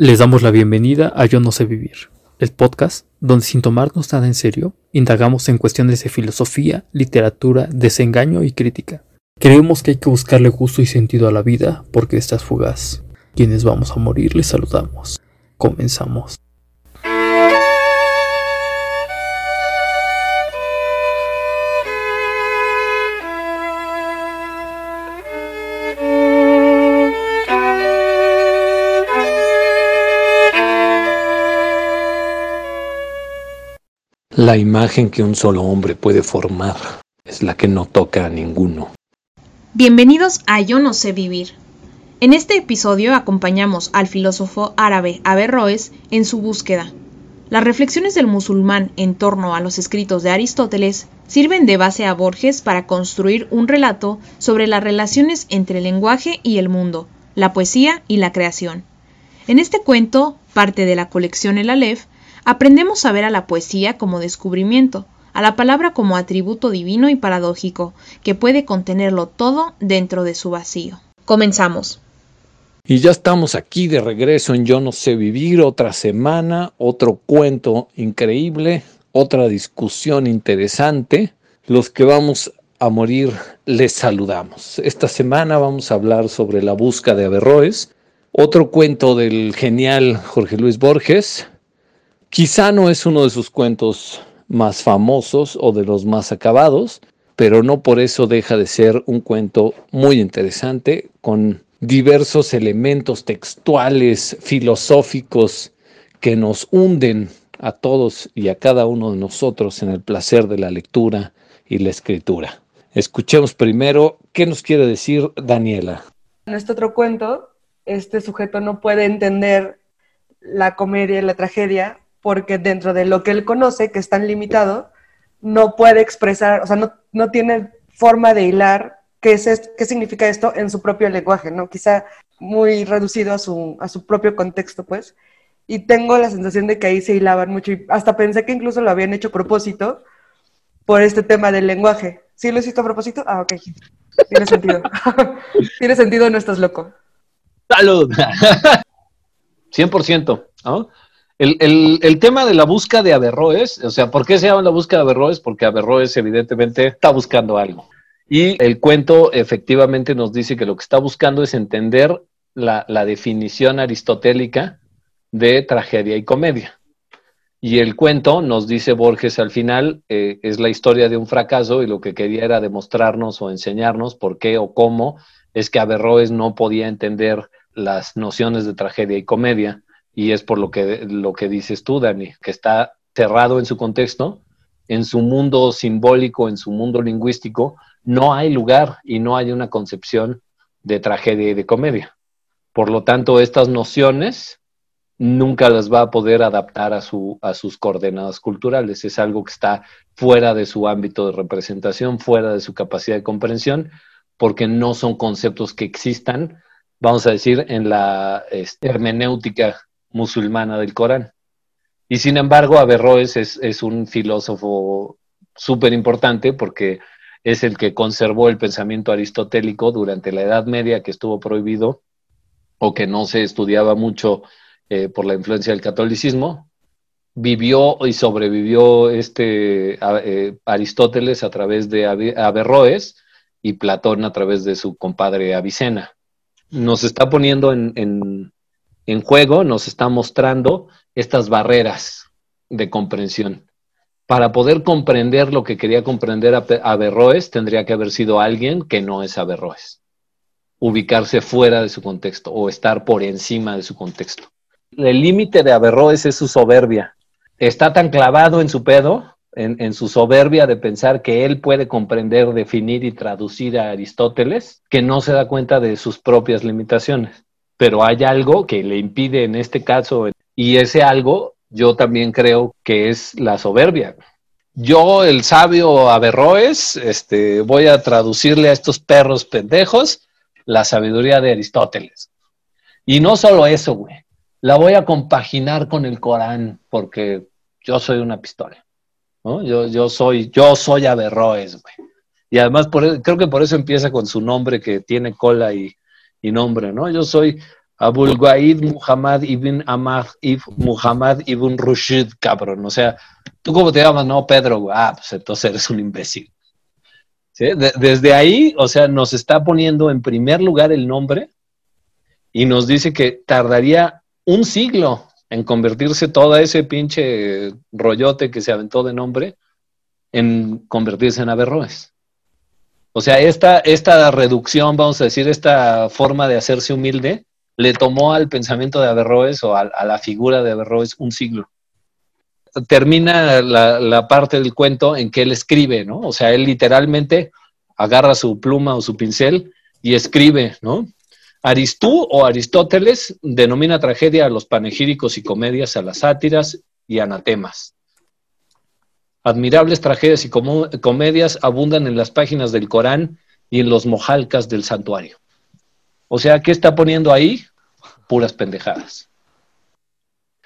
Les damos la bienvenida a Yo No sé vivir, el podcast donde sin tomarnos nada en serio, indagamos en cuestiones de filosofía, literatura, desengaño y crítica. Creemos que hay que buscarle gusto y sentido a la vida porque esta es fugaz. Quienes vamos a morir les saludamos. Comenzamos. La imagen que un solo hombre puede formar es la que no toca a ninguno. Bienvenidos a Yo no sé vivir. En este episodio acompañamos al filósofo árabe Averroes en su búsqueda. Las reflexiones del musulmán en torno a los escritos de Aristóteles sirven de base a Borges para construir un relato sobre las relaciones entre el lenguaje y el mundo, la poesía y la creación. En este cuento, parte de la colección El Aleph, Aprendemos a ver a la poesía como descubrimiento, a la palabra como atributo divino y paradójico, que puede contenerlo todo dentro de su vacío. Comenzamos. Y ya estamos aquí de regreso en Yo no sé vivir, otra semana, otro cuento increíble, otra discusión interesante. Los que vamos a morir les saludamos. Esta semana vamos a hablar sobre la busca de Averroes, otro cuento del genial Jorge Luis Borges, Quizá no es uno de sus cuentos más famosos o de los más acabados, pero no por eso deja de ser un cuento muy interesante con diversos elementos textuales, filosóficos, que nos hunden a todos y a cada uno de nosotros en el placer de la lectura y la escritura. Escuchemos primero qué nos quiere decir Daniela. En este otro cuento, este sujeto no puede entender la comedia y la tragedia porque dentro de lo que él conoce, que es tan limitado, no puede expresar, o sea, no, no tiene forma de hilar qué, es, qué significa esto en su propio lenguaje, ¿no? Quizá muy reducido a su, a su propio contexto, pues. Y tengo la sensación de que ahí se hilaban mucho y hasta pensé que incluso lo habían hecho a propósito por este tema del lenguaje. ¿Sí lo hiciste a propósito? Ah, ok. Tiene sentido. Tiene sentido, no estás loco. ¡Salud! 100%. ¿no? El, tema de la búsqueda de Averroes, o sea, ¿por qué se llama la búsqueda de Averroes? Porque Averroes evidentemente está buscando algo. Y el cuento efectivamente nos dice que lo que está buscando es entender la, definición aristotélica de tragedia y comedia. Y el cuento, nos dice Borges al final, eh, es la historia de un fracaso y lo que quería era demostrarnos o enseñarnos por qué o cómo es que Averroes no podía entender las nociones de tragedia y comedia y es por lo que, lo que dices tú, Dani, que está cerrado en su contexto, en su mundo simbólico, en su mundo lingüístico, no hay lugar y no hay una concepción de tragedia y de comedia. Por lo tanto, estas nociones nunca las va a poder adaptar a, su, a sus coordenadas culturales. Es algo que está fuera de su ámbito de representación, fuera de su capacidad de comprensión, porque no son conceptos que existan, vamos a decir, en la este, hermenéutica musulmana del Corán. Y sin embargo, Averroes es, un filósofo súper importante porque es el que conservó el pensamiento aristotélico durante la Edad Media, que estuvo prohibido o que no se estudiaba mucho eh, por la influencia del catolicismo. Vivió y sobrevivió este eh, Aristóteles a través de Averroes y Platón a través de su compadre Avicena. Nos está poniendo en en juego nos está mostrando estas barreras de comprensión. Para poder comprender lo que quería comprender Averroes, tendría que haber sido alguien que no es Averroes. Ubicarse fuera de su contexto o estar por encima de su contexto. El límite de Averroes es su soberbia. Está tan clavado en su pedo, en, en, su soberbia de pensar que él puede comprender, definir y traducir a Aristóteles, que no se da cuenta de sus propias limitaciones pero hay algo que le impide en este caso, y ese algo yo también creo que es la soberbia. Yo, el sabio Averroes, este, voy a traducirle a estos perros pendejos la sabiduría de Aristóteles. Y no solo eso, güey, la voy a compaginar con el Corán, porque yo soy una pistola. ¿no? Yo, yo, soy, yo soy Averroes, güey. Y además, por, creo que por eso empieza con su nombre que tiene cola y, y nombre, ¿no? Yo soy Abul Ghaid Muhammad ibn Ahmad ibn Muhammad ibn Rushid, cabrón. O sea, ¿tú cómo te llamas? No, Pedro. Ah, pues entonces eres un imbécil. desde ahí, o sea, nos está poniendo en primer lugar el nombre y nos dice que tardaría un siglo en convertirse todo ese pinche rollote que se aventó de nombre en convertirse en Averroes. O sea, esta, esta reducción, vamos a decir, esta forma de hacerse humilde, le tomó al pensamiento de Averroes o a, la figura de Averroes un siglo. Termina la, la, parte del cuento en que él escribe, ¿no? O sea, él literalmente agarra su pluma o su pincel y escribe, ¿no? Aristú o Aristóteles denomina tragedia a los panegíricos y comedias, a las sátiras y anatemas. Admirables tragedias y comedias abundan en las páginas del Corán y en los mojalcas del santuario. O sea, ¿qué está poniendo ahí? Puras pendejadas.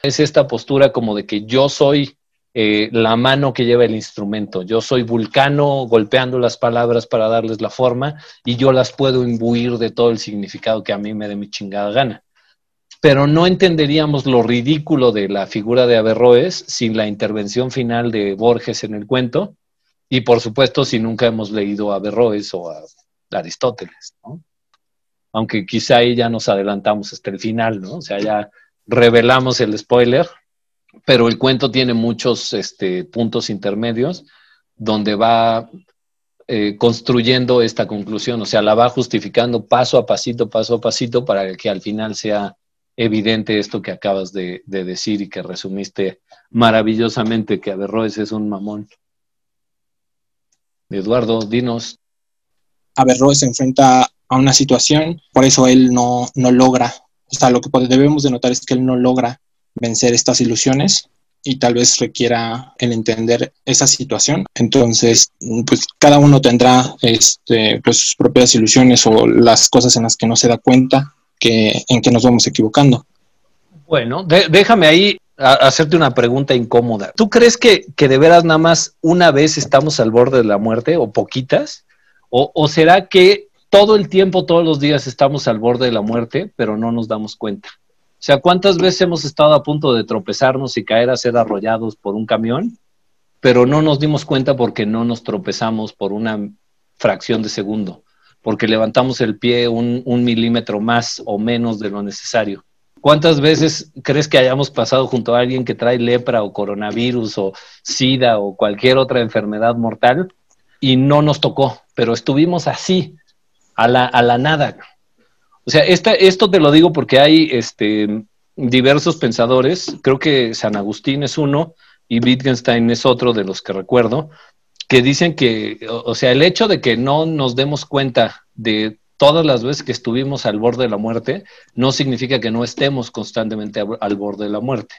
Es esta postura como de que yo soy eh, la mano que lleva el instrumento. Yo soy Vulcano golpeando las palabras para darles la forma y yo las puedo imbuir de todo el significado que a mí me dé mi chingada gana pero no entenderíamos lo ridículo de la figura de Averroes sin la intervención final de Borges en el cuento y por supuesto si nunca hemos leído a Averroes o a Aristóteles, ¿no? Aunque quizá ahí ya nos adelantamos hasta el final, ¿no? O sea, ya revelamos el spoiler, pero el cuento tiene muchos este, puntos intermedios donde va eh, construyendo esta conclusión, o sea, la va justificando paso a pasito, paso a pasito, para que al final sea evidente esto que acabas de, decir y que resumiste maravillosamente, que Averroes es un mamón. Eduardo, dinos. Averroes se enfrenta a una situación, por eso él no, no logra, o sea, lo que debemos de notar es que él no logra vencer estas ilusiones y tal vez requiera el entender esa situación. Entonces, pues cada uno tendrá este, pues, sus propias ilusiones o las cosas en las que no se da cuenta en que nos vamos equivocando. Bueno, déjame ahí hacerte una pregunta incómoda. ¿Tú crees que, de veras nada más una vez estamos al borde de la muerte o poquitas? ¿O, será que todo el tiempo, todos los días estamos al borde de la muerte, pero no nos damos cuenta? O sea, ¿cuántas veces hemos estado a punto de tropezarnos y caer a ser arrollados por un camión, pero no nos dimos cuenta porque no nos tropezamos por una fracción de segundo? Porque levantamos el pie un, milímetro más o menos de lo necesario. ¿Cuántas veces crees que hayamos pasado junto a alguien que trae lepra o coronavirus o sida o cualquier otra enfermedad mortal y no nos tocó, pero estuvimos así, a la, nada? O sea, esto te lo digo porque hay este, diversos pensadores, creo que San Agustín es uno y Wittgenstein es otro de los que recuerdo, que dicen que, o sea, el hecho de que no nos demos cuenta de todas las veces que estuvimos al borde de la muerte, no significa que no estemos constantemente al borde de la muerte.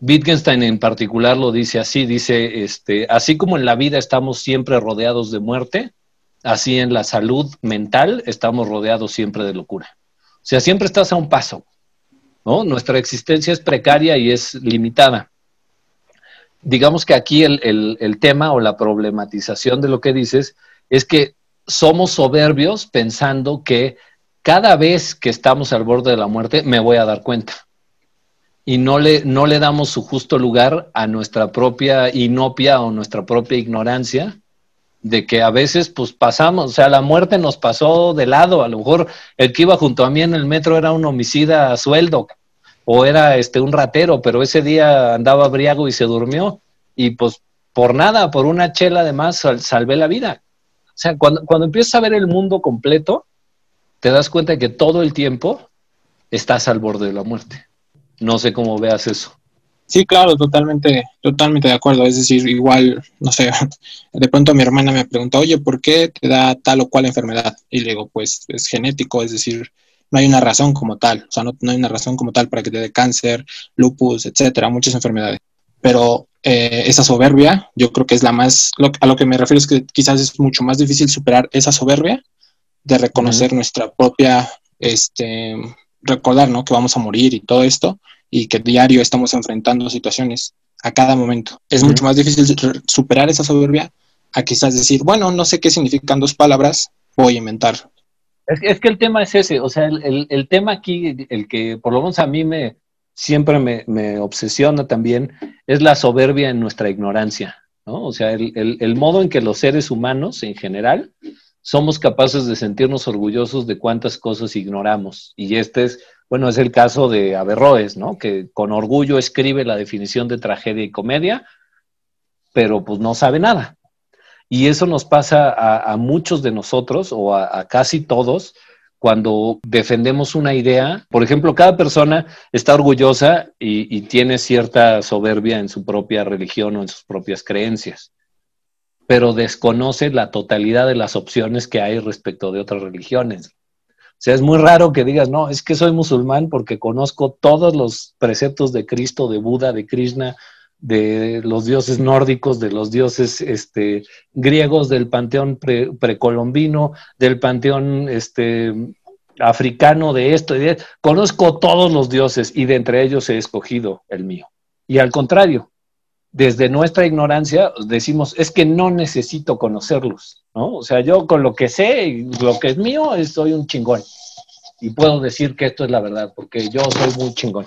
Wittgenstein en particular lo dice así, dice, este, así como en la vida estamos siempre rodeados de muerte, así en la salud mental estamos rodeados siempre de locura. O sea, siempre estás a un paso, ¿no? Nuestra existencia es precaria y es limitada digamos que aquí el, tema o la problematización de lo que dices es que somos soberbios pensando que cada vez que estamos al borde de la muerte me voy a dar cuenta. Y no le, no le damos su justo lugar a nuestra propia inopia o nuestra propia ignorancia de que a veces pues pasamos, o sea, la muerte nos pasó de lado, a lo mejor el que iba junto a mí en el metro era un homicida a sueldo, o era este un ratero, pero ese día andaba briago y se durmió y pues por nada, por una chela además salvé la vida. O sea, cuando, cuando empiezas a ver el mundo completo, te das cuenta de que todo el tiempo estás al borde de la muerte. No sé cómo veas eso. Sí, claro, totalmente, totalmente de acuerdo. Es decir, igual, no sé, de pronto mi hermana me pregunta, oye, ¿por qué te da tal o cual enfermedad? Y le digo, pues es genético, es decir, no hay una razón como tal, o sea, no, hay una razón como tal para que te dé cáncer, lupus, etcétera, muchas enfermedades. Pero eh, esa soberbia, yo creo que es la más, a lo que me refiero es que quizás es mucho más difícil superar esa soberbia de reconocer nuestra propia, este, recordar, ¿no? Que vamos a morir y todo esto, y que diario estamos enfrentando situaciones a cada momento. Es mucho más difícil superar esa soberbia a quizás decir, bueno, no sé qué significan dos palabras, voy a inventar Es, que el tema es ese, o sea, el, el, el, tema aquí, el que por lo menos a mí me siempre me, me obsesiona también, es la soberbia en nuestra ignorancia, ¿no? O sea, el, el, modo en que los seres humanos en general somos capaces de sentirnos orgullosos de cuántas cosas ignoramos. Y este es, bueno, es el caso de Averroes, ¿no? Que con orgullo escribe la definición de tragedia y comedia, pero pues no sabe nada. Y eso nos pasa a, muchos de nosotros, o a, a casi todos, cuando defendemos una idea. Por ejemplo, cada persona está orgullosa y, y, tiene cierta soberbia en su propia religión o en sus propias creencias, pero desconoce la totalidad de las opciones que hay respecto de otras religiones. O sea, es muy raro que digas, no, es que soy musulmán porque conozco todos los preceptos de Cristo, de Buda, de Krishna, de los dioses nórdicos, de los dioses este, griegos, del panteón pre, precolombino, del panteón este, africano, de esto y Conozco todos los dioses y de entre ellos he escogido el mío. Y al contrario, desde nuestra ignorancia decimos, es que no necesito conocerlos, ¿no? O sea, yo con lo que sé y lo que es mío, soy un chingón. Y puedo decir que esto es la verdad, porque yo soy muy chingón.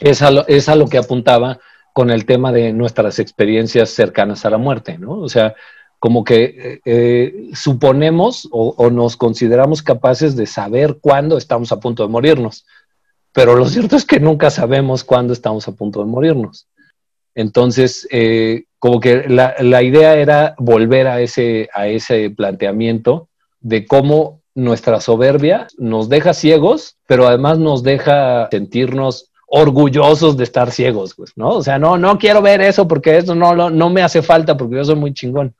Es a lo, es a lo que apuntaba con el tema de nuestras experiencias cercanas a la muerte, ¿no? O sea, como que eh, suponemos o, o, nos consideramos capaces de saber cuándo estamos a punto de morirnos, pero lo cierto es que nunca sabemos cuándo estamos a punto de morirnos. Entonces, eh, como que la, la, idea era volver a ese, a ese planteamiento de cómo nuestra soberbia nos deja ciegos, pero además nos deja sentirnos orgullosos de estar ciegos, pues, ¿no? O sea, no, no quiero ver eso porque eso no, no, me hace falta porque yo soy muy chingón.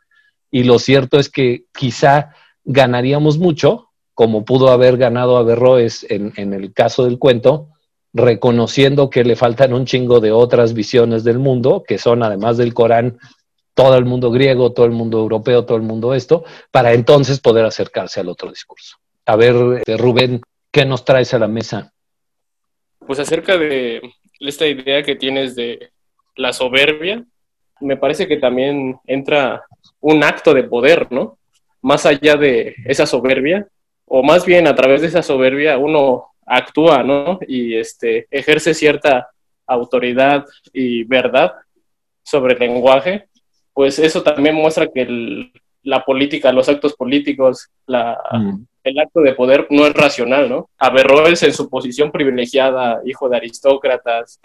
Y lo cierto es que quizá ganaríamos mucho, como pudo haber ganado Averroes en, en el caso del cuento, reconociendo que le faltan un chingo de otras visiones del mundo, que son además del Corán, todo el mundo griego, todo el mundo europeo, todo el mundo esto, para entonces poder acercarse al otro discurso. A ver, eh, Rubén, ¿qué nos traes a la mesa? Pues acerca de esta idea que tienes de la soberbia, me parece que también entra un acto de poder, ¿no? Más allá de esa soberbia, o más bien a través de esa soberbia uno actúa, ¿no? Y este, ejerce cierta autoridad y verdad sobre el lenguaje, pues eso también muestra que la política, los actos políticos, la, mm el acto de poder no es racional, ¿no? Averroes en su posición privilegiada, hijo de aristócratas,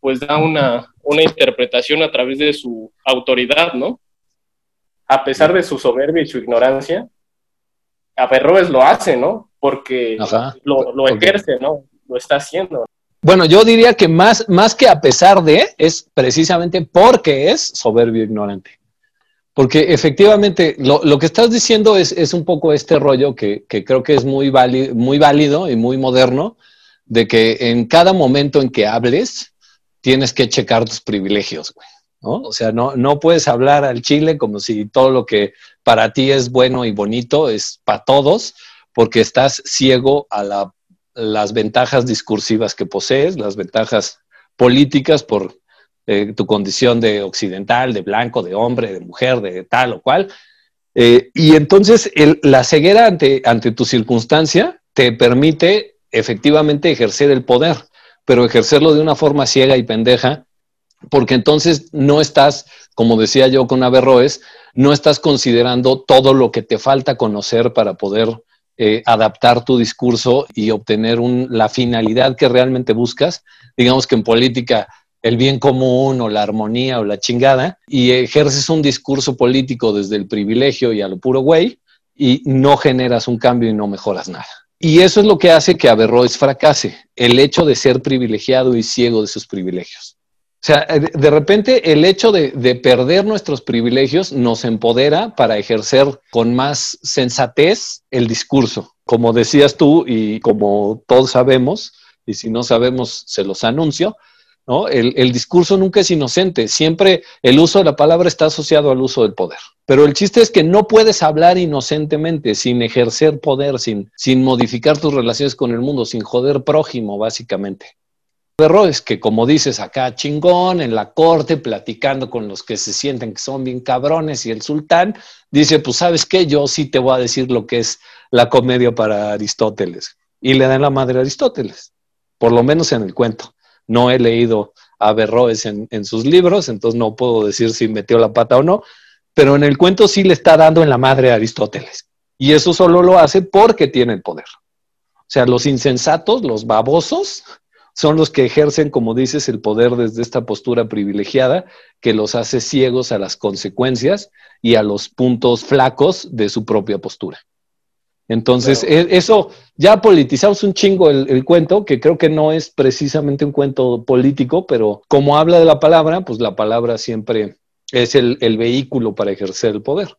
pues da una, una interpretación a través de su autoridad, ¿no? A pesar de su soberbia y su ignorancia, Averroes lo hace, ¿no? Porque Ajá. lo, lo ejerce, ¿no? Lo está haciendo. Bueno, yo diría que más, más que a pesar de, es precisamente porque es soberbio e ignorante. Porque efectivamente lo, lo, que estás diciendo es, es un poco este rollo que, que creo que es muy, válido, muy válido y muy moderno, de que en cada momento en que hables tienes que checar tus privilegios, güey. ¿no? O sea, no, no puedes hablar al chile como si todo lo que para ti es bueno y bonito es para todos, porque estás ciego a la, las ventajas discursivas que posees, las ventajas políticas por eh, tu condición de occidental, de blanco, de hombre, de mujer, de tal o cual. Eh, y entonces la ceguera ante, ante tu circunstancia te permite efectivamente ejercer el poder, pero ejercerlo de una forma ciega y pendeja, porque entonces no estás, como decía yo con Averroes, no estás considerando todo lo que te falta conocer para poder eh, adaptar tu discurso y obtener la finalidad que realmente buscas. Digamos que en política el bien común o la armonía o la chingada y ejerces un discurso político desde el privilegio y a lo puro güey y no generas un cambio y no mejoras nada. Y eso es lo que hace que Averroes fracase, el hecho de ser privilegiado y ciego de sus privilegios. O sea, de repente el hecho de, de, perder nuestros privilegios nos empodera para ejercer con más sensatez el discurso. Como decías tú y como todos sabemos, y si no sabemos, se los anuncio, ¿no? El, discurso nunca es inocente, siempre el uso de la palabra está asociado al uso del poder. Pero el chiste es que no puedes hablar inocentemente, sin ejercer poder, sin, sin modificar tus relaciones con el mundo, sin joder prójimo, básicamente. Averroes, que como dices acá, chingón, en la corte, platicando con los que se sienten que son bien cabrones y el sultán, dice, pues sabes qué, yo sí te voy a decir lo que es la comedia para Aristóteles. Y le dan la madre a Aristóteles, por lo menos en el cuento. No he leído a Averroes en, en sus libros, entonces no puedo decir si metió la pata o no, pero en el cuento sí le está dando en la madre a Aristóteles. Y eso solo lo hace porque tiene el poder. O sea, los insensatos, los babosos, son los que ejercen, como dices, el poder desde esta postura privilegiada que los hace ciegos a las consecuencias y a los puntos flacos de su propia postura. Entonces, e- eso ya politizamos un chingo el, el, cuento, que creo que no es precisamente un cuento político, pero como habla de la palabra, pues la palabra siempre es el, el vehículo para ejercer el poder.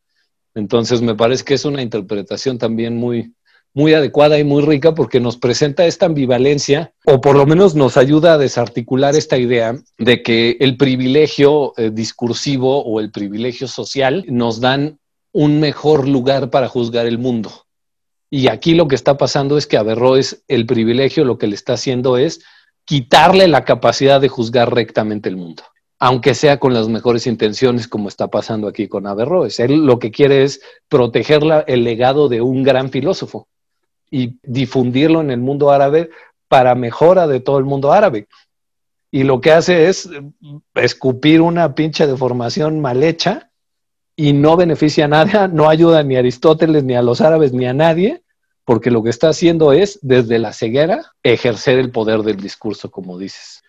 Entonces, me parece que es una interpretación también muy, muy adecuada y muy rica porque nos presenta esta ambivalencia o por lo menos nos ayuda a desarticular esta idea de que el privilegio eh, discursivo o el privilegio social nos dan un mejor lugar para juzgar el mundo. Y aquí lo que está pasando es que Averroes el privilegio lo que le está haciendo es quitarle la capacidad de juzgar rectamente el mundo, aunque sea con las mejores intenciones como está pasando aquí con Averroes. Él lo que quiere es proteger el legado de un gran filósofo y difundirlo en el mundo árabe para mejora de todo el mundo árabe. Y lo que hace es escupir una pinche deformación mal hecha y no beneficia a nadie, no ayuda ni a Aristóteles, ni a los árabes, ni a nadie, porque lo que está haciendo es, desde la ceguera, ejercer el poder del discurso, como dices.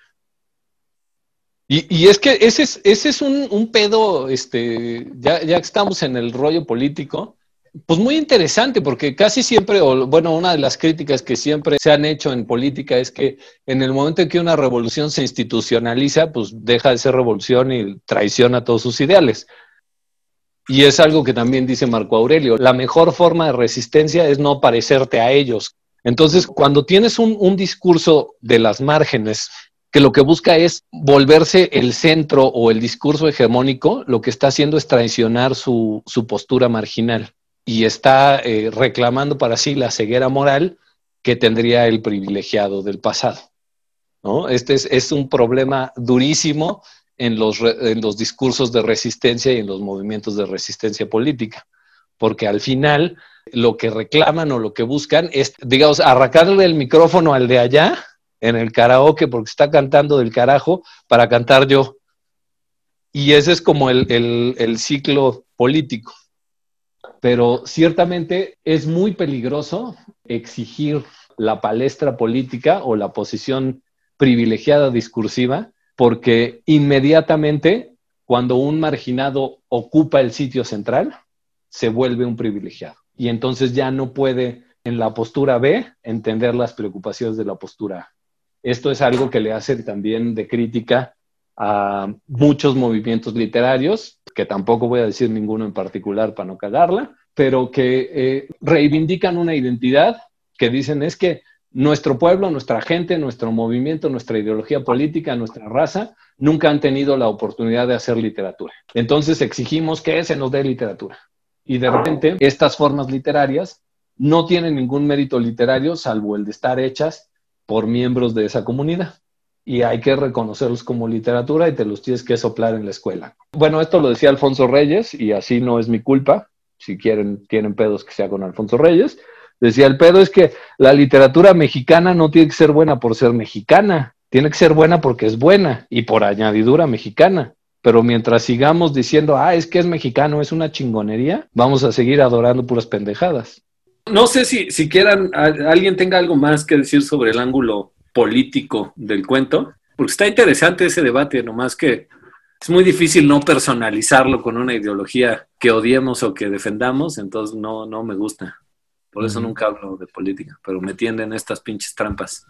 Y, es que ese es, ese es un, un pedo, este, ya, ya estamos en el rollo político, pues muy interesante, porque casi siempre, o bueno, una de las críticas que siempre se han hecho en política es que en el momento en que una revolución se institucionaliza, pues deja de ser revolución y traiciona todos sus ideales. Y es algo que también dice Marco Aurelio, la mejor forma de resistencia es no parecerte a ellos. Entonces, cuando tienes un, discurso de las márgenes que lo que busca es volverse el centro o el discurso hegemónico, lo que está haciendo es traicionar su, postura marginal y está eh, reclamando para sí la ceguera moral que tendría el privilegiado del pasado. ¿no? Este es, es un problema durísimo en los, en los discursos de resistencia y en los movimientos de resistencia política, porque al final lo que reclaman o lo que buscan es, digamos, arrancarle el micrófono al de allá en el karaoke porque está cantando del carajo para cantar yo. Y ese es como el, el, el ciclo político pero ciertamente es muy peligroso exigir la palestra política o la posición privilegiada discursiva, porque inmediatamente cuando un marginado ocupa el sitio central, se vuelve un privilegiado. Y entonces ya no puede en la postura B entender las preocupaciones de la postura A. Esto es algo que le hacen también de crítica a muchos movimientos literarios, que tampoco voy a decir ninguno en particular para no cagarla, pero que eh, reivindican una identidad que dicen es que nuestro pueblo, nuestra gente, nuestro movimiento, nuestra ideología política, nuestra raza, nunca han tenido la oportunidad de hacer literatura. Entonces exigimos que se nos dé literatura. Y de repente estas formas literarias no tienen ningún mérito literario salvo el de estar hechas por miembros de esa comunidad y hay que reconocerlos como literatura y te los tienes que soplar en la escuela. Bueno, esto lo decía Alfonso Reyes y así no es mi culpa. Si quieren, tienen pedos que sea con Alfonso Reyes. Decía, el pedo es que la literatura mexicana no tiene que ser buena por ser mexicana, tiene que ser buena porque es buena y por añadidura mexicana. Pero mientras sigamos diciendo, ah, es que es mexicano, es una chingonería, vamos a seguir adorando puras pendejadas. No sé si, si quieran, alguien tenga algo más que decir sobre el ángulo político del cuento, porque está interesante ese debate, nomás que es muy difícil no personalizarlo con una ideología que odiemos o que defendamos, entonces no, no me gusta. Por eso nunca hablo de política, pero me tienden estas pinches trampas.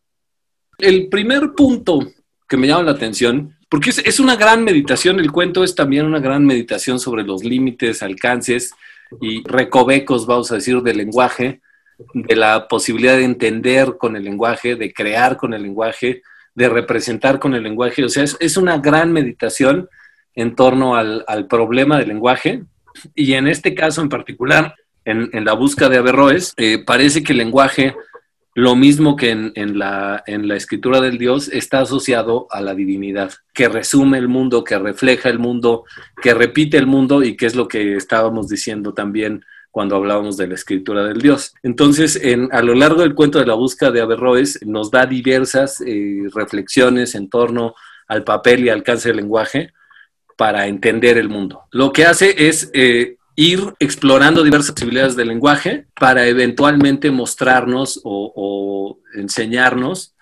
El primer punto que me llama la atención, porque es, es una gran meditación, el cuento es también una gran meditación sobre los límites, alcances y recovecos, vamos a decir, del lenguaje, de la posibilidad de entender con el lenguaje, de crear con el lenguaje, de representar con el lenguaje. O sea, es, es una gran meditación en torno al, al, problema del lenguaje. Y en este caso en particular, en, la búsqueda de Averroes, eh, parece que el lenguaje lo mismo que en, la, en la escritura del Dios está asociado a la divinidad, que resume el mundo, que refleja el mundo, que repite el mundo y que es lo que estábamos diciendo también cuando hablábamos de la escritura del Dios. Entonces, en, a lo largo del cuento de la búsqueda de Averroes, nos da diversas eh, reflexiones en torno al papel y alcance del lenguaje para entender el mundo. Lo que hace es eh, ir explorando diversas posibilidades del lenguaje para eventualmente mostrarnos o, enseñarnos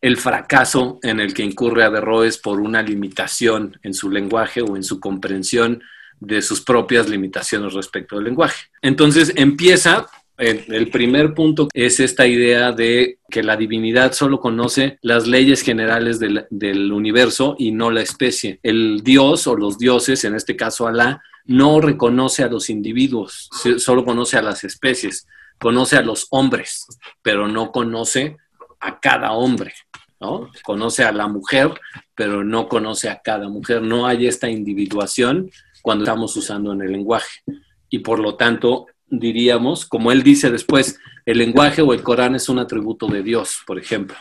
el fracaso en el que incurre Averroes por una limitación en su lenguaje o en su comprensión de sus propias limitaciones respecto al lenguaje. Entonces empieza el, primer punto es esta idea de que la divinidad solo conoce las leyes generales del, del, universo y no la especie. El dios o los dioses, en este caso Alá, no reconoce a los individuos, solo conoce a las especies, conoce a los hombres, pero no conoce a cada hombre, ¿no? Conoce a la mujer, pero no conoce a cada mujer. No hay esta individuación cuando estamos usando en el lenguaje. Y por lo tanto, diríamos, como él dice después, el lenguaje o el Corán es un atributo de Dios, por ejemplo.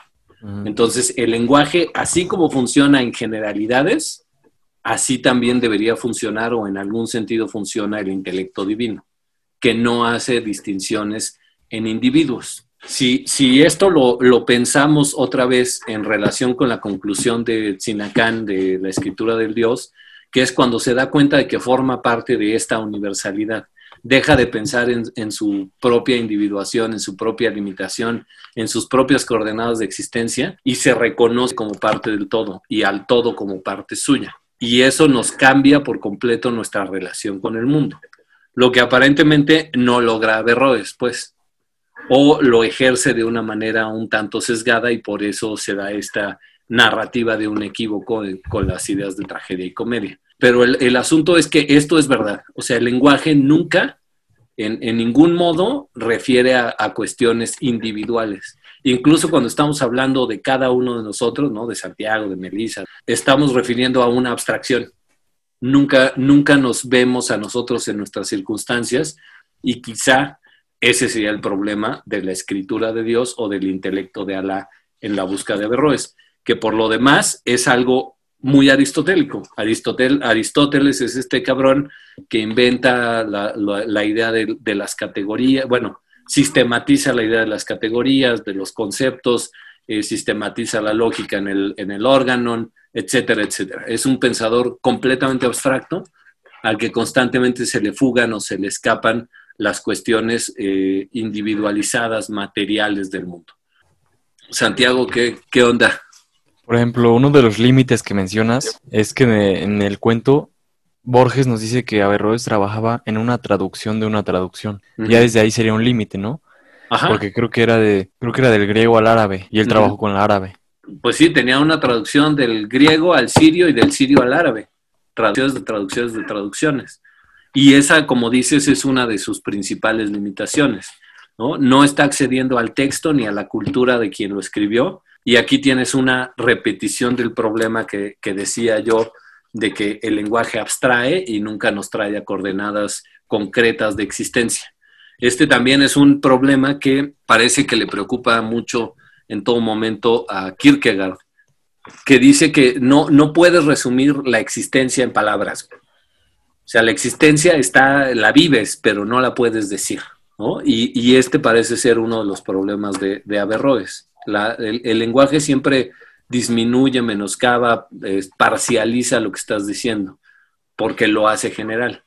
Entonces, el lenguaje, así como funciona en generalidades, así también debería funcionar o en algún sentido funciona el intelecto divino, que no hace distinciones en individuos. Si, si esto lo, lo, pensamos otra vez en relación con la conclusión de Sinacán de la escritura del Dios, que es cuando se da cuenta de que forma parte de esta universalidad, deja de pensar en, en su propia individuación, en su propia limitación, en sus propias coordenadas de existencia y se reconoce como parte del todo y al todo como parte suya y eso nos cambia por completo nuestra relación con el mundo. Lo que aparentemente no logra Averroes, pues, o lo ejerce de una manera un tanto sesgada y por eso se da esta narrativa de un equívoco con las ideas de tragedia y comedia. Pero el, asunto es que esto es verdad, o sea, el lenguaje nunca, en, ningún modo, refiere a cuestiones individuales Incluso cuando estamos hablando de cada uno de nosotros, ¿no? De Santiago, de Melissa, estamos refiriendo a una abstracción. Nunca, nunca nos vemos a nosotros en nuestras circunstancias y quizá ese sería el problema de la escritura de Dios o del intelecto de Alá en la búsqueda de Averroes, que por lo demás es algo muy aristotélico. Aristóteles es este cabrón que inventa la, idea de, de, las categorías, bueno, sistematiza la idea de las categorías, de los conceptos, eh, sistematiza la lógica en el, en el órgano, etcétera, etcétera. Es un pensador completamente abstracto al que constantemente se le fugan o se le escapan las cuestiones eh, individualizadas, materiales del mundo. Santiago, ¿qué, ¿qué onda? Por ejemplo, uno de los límites que mencionas es que en el cuento Borges nos dice que Averroes trabajaba en una traducción de una traducción. Ya desde ahí sería un límite, ¿no? Ajá. Porque creo que era de, creo que era del griego al árabe y él trabajó con el árabe. Pues sí, tenía una traducción del griego al sirio y del sirio al árabe. Traducciones de traducciones de traducciones. Y esa, como dices, es una de sus principales limitaciones. ¿no? no está accediendo al texto ni a la cultura de quien lo escribió. Y aquí tienes una repetición del problema que, que decía yo de que el lenguaje abstrae y nunca nos trae a coordenadas concretas de existencia. Este también es un problema que parece que le preocupa mucho en todo momento a Kierkegaard, que dice que no, no puedes resumir la existencia en palabras. O sea, la existencia está, la vives, pero no la puedes decir. Y, este parece ser uno de los problemas de, de Averroes. el, lenguaje siempre disminuye, menoscaba, parcializa lo que estás diciendo, porque lo hace general.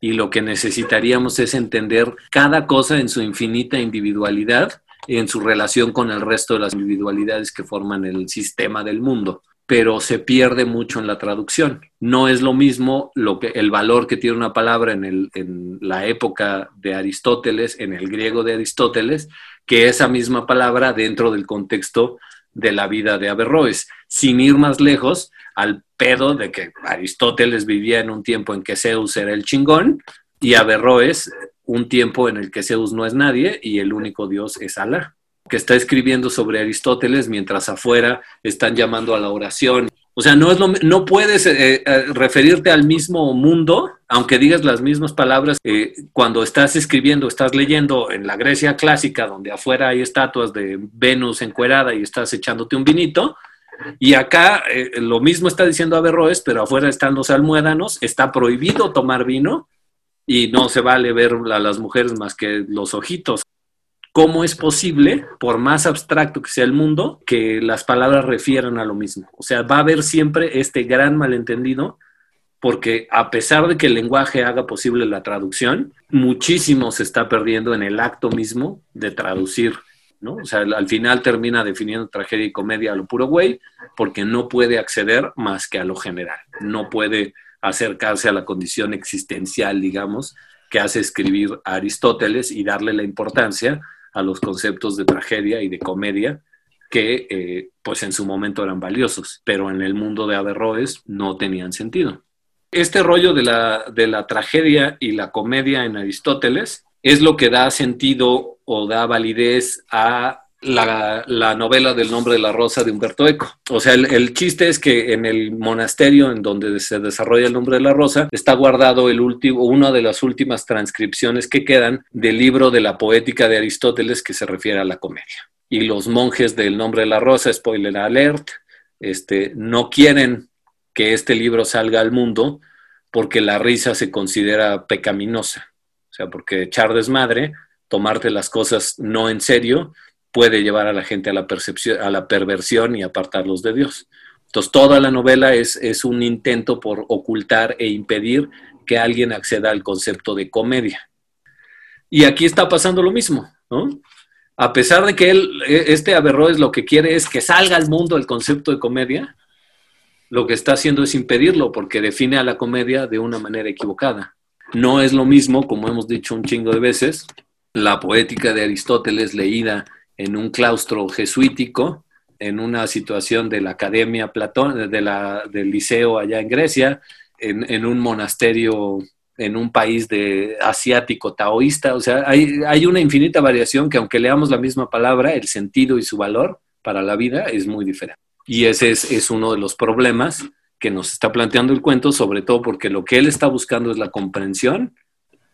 Y lo que necesitaríamos es entender cada cosa en su infinita individualidad, en su relación con el resto de las individualidades que forman el sistema del mundo pero se pierde mucho en la traducción. No es lo mismo lo que, el valor que tiene una palabra en, el, en la época de Aristóteles, en el griego de Aristóteles, que esa misma palabra dentro del contexto de la vida de Averroes, sin ir más lejos al pedo de que Aristóteles vivía en un tiempo en que Zeus era el chingón y Averroes un tiempo en el que Zeus no es nadie y el único dios es Alá, que está escribiendo sobre Aristóteles mientras afuera están llamando a la oración. O sea, no, es lo, no puedes eh, eh, referirte al mismo mundo aunque digas las mismas palabras, eh, cuando estás escribiendo, estás leyendo en la Grecia clásica, donde afuera hay estatuas de Venus encuerada y estás echándote un vinito, y acá eh, lo mismo está diciendo Averroes, pero afuera están los almuédanos, está prohibido tomar vino y no se vale ver a las mujeres más que los ojitos. ¿Cómo es posible, por más abstracto que sea el mundo, que las palabras refieran a lo mismo? O sea, va a haber siempre este gran malentendido porque a pesar de que el lenguaje haga posible la traducción, muchísimo se está perdiendo en el acto mismo de traducir, ¿no? O sea, al final termina definiendo tragedia y comedia a lo puro güey, porque no puede acceder más que a lo general, no puede acercarse a la condición existencial, digamos, que hace escribir a Aristóteles y darle la importancia a los conceptos de tragedia y de comedia que eh, pues en su momento eran valiosos, pero en el mundo de Averroes no tenían sentido este rollo de la, de la tragedia y la comedia en Aristóteles es lo que da sentido o da validez a la, novela del nombre de la rosa de Humberto Eco. O sea, el, chiste es que en el monasterio en donde se desarrolla el nombre de la rosa está guardado el último, una de las últimas transcripciones que quedan del libro de la poética de Aristóteles que se refiere a la comedia. Y los monjes del nombre de la rosa, spoiler alert, este, no quieren que este libro salga al mundo porque la risa se considera pecaminosa. O sea, porque echar desmadre, tomarte las cosas no en serio, puede llevar a la gente a la, percepción, a la perversión y apartarlos de Dios. Entonces, toda la novela es, es un intento por ocultar e impedir que alguien acceda al concepto de comedia. Y aquí está pasando lo mismo, ¿no? A pesar de que él, e, este Averroes lo que quiere es que salga al mundo el concepto de comedia, lo que está haciendo es impedirlo porque define a la comedia de una manera equivocada. No es lo mismo, como hemos dicho un chingo de veces, la poética de Aristóteles leída en un claustro jesuítico, en una situación de la academia Platón, de la, del liceo allá en Grecia, en, en, un monasterio en un país de asiático taoísta. O sea, hay, hay una infinita variación que aunque leamos la misma palabra, el sentido y su valor para la vida es muy diferente. Y ese es, uno de los problemas que nos está planteando el cuento, sobre todo porque lo que él está buscando es la comprensión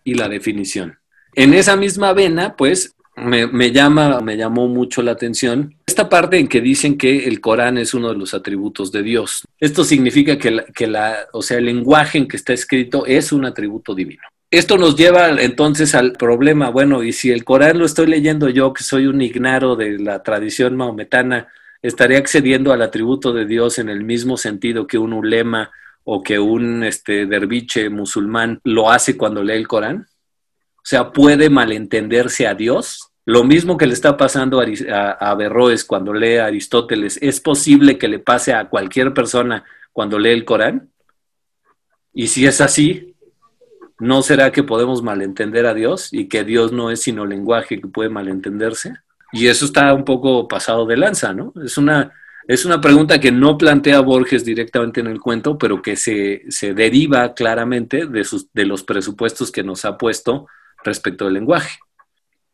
y la definición. En esa misma vena, pues, me, llama, me llamó mucho la atención esta parte en que dicen que el Corán es uno de los atributos de Dios. Esto significa que, que la, o sea, el lenguaje en que está escrito es un atributo divino. Esto nos lleva entonces al problema, bueno, y si el Corán lo estoy leyendo yo, que soy un ignaro de la tradición maometana, estaría accediendo al atributo de Dios en el mismo sentido que un ulema o que un este, derviche musulmán lo hace cuando lee el Corán? O sea, ¿puede malentenderse a Dios? Lo mismo que le está pasando a, a, cuando lee a Aristóteles, ¿es posible que le pase a cualquier persona cuando lee el Corán? Y si es así, ¿no será que podemos malentender a Dios y que Dios no es sino lenguaje que puede malentenderse? Y eso está un poco pasado de lanza, ¿no? Es una, es una pregunta que no plantea Borges directamente en el cuento, pero que se, deriva claramente de, sus, de los presupuestos que nos ha puesto respecto al lenguaje.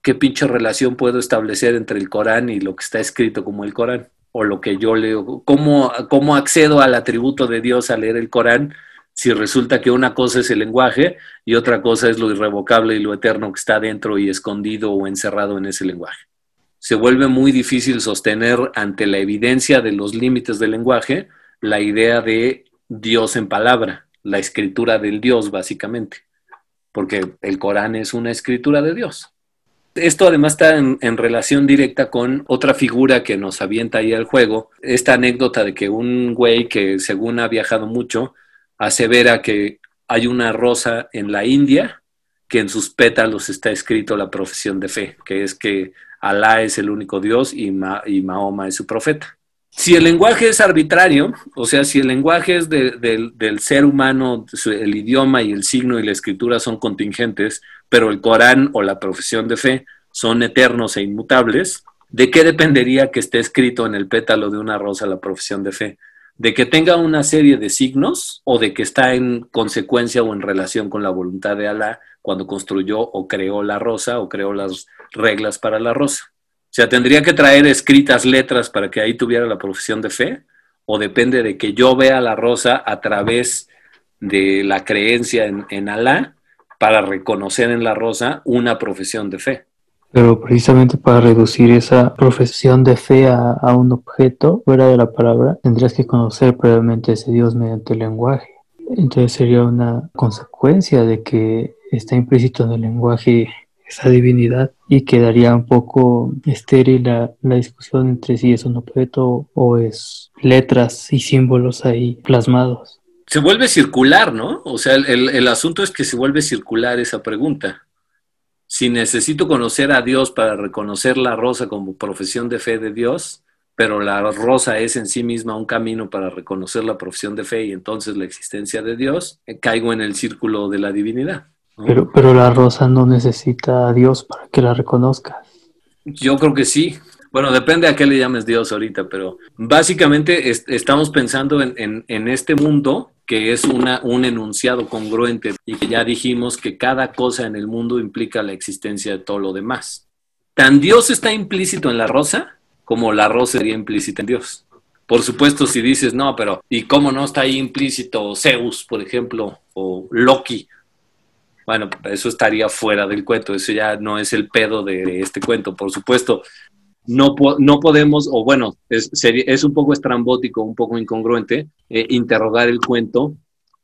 ¿Qué pinche relación puedo establecer entre el Corán y lo que está escrito como el Corán? O lo que yo leo. ¿Cómo, cómo accedo al atributo de Dios al leer el Corán si resulta que una cosa es el lenguaje y otra cosa es lo irrevocable y lo eterno que está dentro y escondido o encerrado en ese lenguaje? Se vuelve muy difícil sostener ante la evidencia de los límites del lenguaje la idea de Dios en palabra, la escritura del Dios básicamente, porque el Corán es una escritura de Dios. Esto además está en, relación directa con otra figura que nos avienta ahí al juego, esta anécdota de que un güey que según ha viajado mucho, asevera que hay una rosa en la India que en sus pétalos está escrito la profesión de fe, que es que Alá es el único Dios y, Mahoma es su profeta. Si el lenguaje es arbitrario, o sea, si el lenguaje es del ser humano, el idioma y el signo y la escritura son contingentes, pero el Corán o la profesión de fe son eternos e inmutables, ¿de qué dependería que esté escrito en el pétalo de una rosa la profesión de fe? ¿De que tenga una serie de signos o de que está en consecuencia o en relación con la voluntad de Alá cuando construyó o creó la rosa o creó las reglas para la rosa. O sea, tendría que traer escritas letras para que ahí tuviera la profesión de fe, o depende de que yo vea la rosa a través de la creencia en, en Alá para reconocer en la rosa una profesión de fe. Pero precisamente para reducir esa profesión de fe a, a, un objeto fuera de la palabra, tendrías que conocer previamente ese Dios mediante el lenguaje. Entonces sería una consecuencia de que está implícito en el lenguaje esa divinidad y quedaría un poco estéril la, la, discusión entre si es un objeto o es letras y símbolos ahí plasmados. Se vuelve circular, ¿no? O sea, el, el asunto es que se vuelve circular esa pregunta. Si necesito conocer a Dios para reconocer la rosa como profesión de fe de Dios, pero la rosa es en sí misma un camino para reconocer la profesión de fe y entonces la existencia de Dios, caigo en el círculo de la divinidad. Pero, pero la rosa no necesita a Dios para que la reconozcas. Yo creo que sí. Bueno, depende a qué le llames Dios ahorita, pero básicamente est estamos pensando en, en, en, este mundo que es una, un enunciado congruente y que ya dijimos que cada cosa en el mundo implica la existencia de todo lo demás. Tan Dios está implícito en la rosa como la rosa sería implícita en Dios. Por supuesto, si dices, no, pero ¿y cómo no está ahí implícito Zeus, por ejemplo, o Loki? Bueno, eso estaría fuera del cuento, eso ya no es el pedo de este cuento, por supuesto. No, no podemos, o bueno, es, es un poco estrambótico, un poco incongruente, eh, interrogar el cuento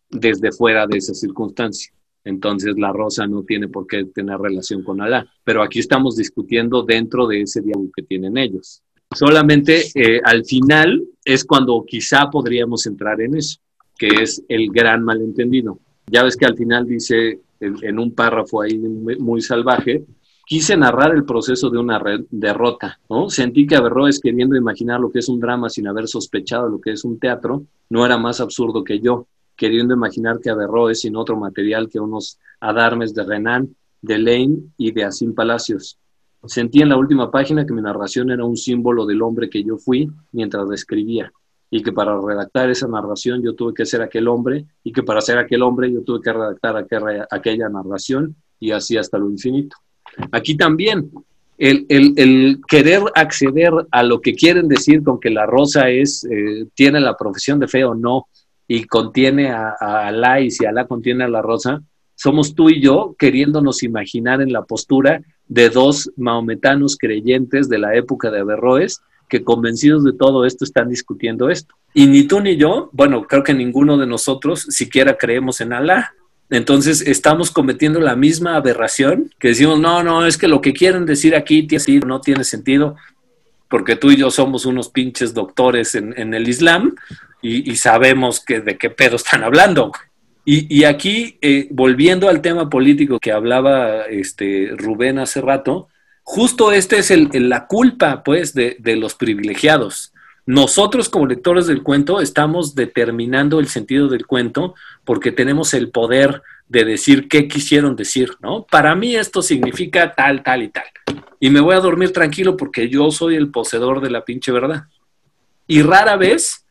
desde fuera de esa circunstancia. Entonces la rosa no tiene por qué tener relación con Alá. Pero aquí estamos discutiendo dentro de ese diálogo que tienen ellos. Solamente eh, al final es cuando quizá podríamos entrar en eso, que es el gran malentendido. Ya ves que al final dice en un párrafo ahí muy salvaje, quise narrar el proceso de una derrota. Sentí que Averroes, queriendo imaginar lo que es un drama sin haber sospechado lo que es un teatro, no era más absurdo que yo, queriendo imaginar que Averroes, sin otro material que unos adarmes de Renan, de Lane y de Asim Palacios. Sentí en la última página que mi narración era un símbolo del hombre que yo fui mientras escribía y que para redactar esa narración yo tuve que ser aquel hombre y que para ser aquel hombre yo tuve que redactar aquella, narración y así hasta lo infinito. Aquí también, el, el, el, querer acceder a lo que quieren decir con que la rosa es, eh, tiene la profesión de fe o no, y contiene a, a Alá, y si Alá contiene a la rosa, somos tú y yo queriéndonos imaginar en la postura de dos maometanos creyentes de la época de Averroes, convencidos de todo esto están discutiendo esto. Y ni tú ni yo, bueno, creo que ninguno de nosotros siquiera creemos en Alá. Entonces estamos cometiendo la misma aberración que decimos, no, no, es que lo que quieren decir aquí no tiene sentido, porque tú y yo somos unos pinches doctores en, el Islam y, sabemos que, de qué pedo están hablando. Y, y aquí, eh, volviendo al tema político que hablaba este, Rubén hace rato, justo este es la culpa, pues, de, de los privilegiados. Nosotros como lectores del cuento estamos determinando el sentido del cuento porque tenemos el poder de decir qué quisieron decir, ¿no? Para mí esto significa tal, tal y tal. Y me voy a dormir tranquilo porque yo soy el poseedor de la pinche verdad. Y rara vez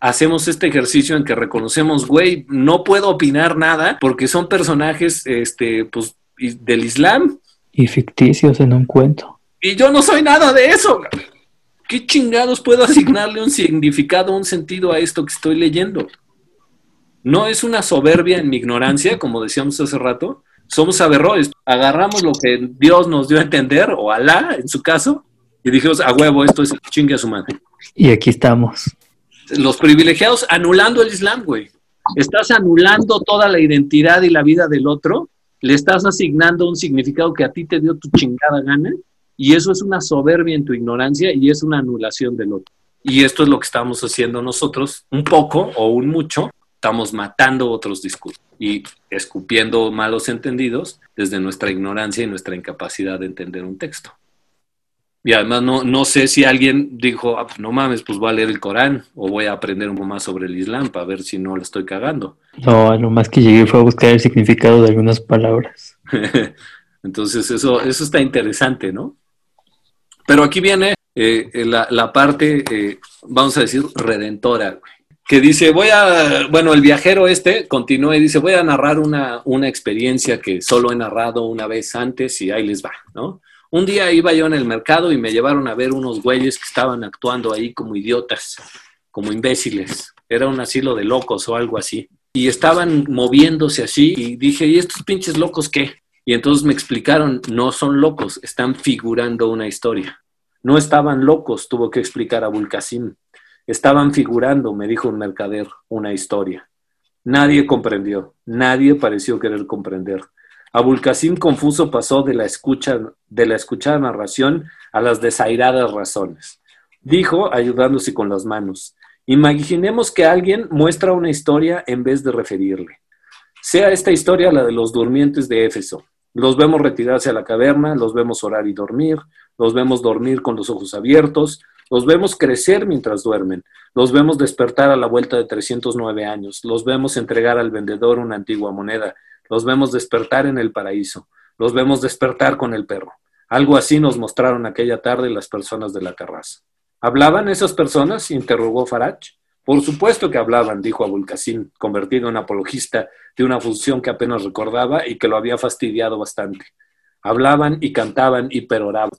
hacemos este ejercicio en que reconocemos, güey, no puedo opinar nada porque son personajes, este, pues, del Islam. Y ficticios en un cuento. Y yo no soy nada de eso. ¿Qué chingados puedo asignarle un significado, un sentido a esto que estoy leyendo? No es una soberbia en mi ignorancia, como decíamos hace rato. Somos averroes. Agarramos lo que Dios nos dio a entender, o Alá en su caso, y dijimos, a huevo, esto es chingue a su madre. Y aquí estamos. Los privilegiados anulando el Islam, güey. Estás anulando toda la identidad y la vida del otro, le estás asignando un significado que a ti te dio tu chingada gana, y eso es una soberbia en tu ignorancia y es una anulación del otro. Y esto es lo que estamos haciendo nosotros, un poco o un mucho, estamos matando otros discursos y escupiendo malos entendidos desde nuestra ignorancia y nuestra incapacidad de entender un texto. Y además no, no sé si alguien dijo, ah, pues no mames, pues voy a leer el Corán o voy a aprender un poco más sobre el Islam para ver si no lo estoy cagando. No, lo más que llegué fue a buscar el significado de algunas palabras. Entonces eso, eso está interesante, ¿no? Pero aquí viene eh, la, la, parte, eh, vamos a decir, redentora, que dice, voy a, bueno, el viajero este continúa y dice, voy a narrar una, una experiencia que solo he narrado una vez antes y ahí les va, ¿no? Un día iba yo en el mercado y me llevaron a ver unos güeyes que estaban actuando ahí como idiotas, como imbéciles. Era un asilo de locos o algo así. y estaban moviéndose así y dije, ¿y estos pinches locos qué? Y entonces me explicaron, no son locos, están figurando una historia. No estaban locos, tuvo que explicar a Bulcasim. Estaban figurando, me dijo un mercader, una historia. Nadie comprendió, nadie pareció querer comprender. Abulcasim confuso pasó de la, escucha, de la escuchada narración a las desairadas razones. Dijo, ayudándose con las manos, imaginemos que alguien muestra una historia en vez de referirle. Sea esta historia la de los durmientes de Éfeso. Los vemos retirarse a la caverna, los vemos orar y dormir, los vemos dormir con los ojos abiertos, los vemos crecer mientras duermen, los vemos despertar a la vuelta de 309 años, los vemos entregar al vendedor una antigua moneda, los vemos despertar en el paraíso, los vemos despertar con el perro. Algo así nos mostraron aquella tarde las personas de la terraza. ¿Hablaban esas personas? interrogó Farach. Por supuesto que hablaban, dijo Abulcasín, convertido en apologista de una función que apenas recordaba y que lo había fastidiado bastante. Hablaban y cantaban y peroraban.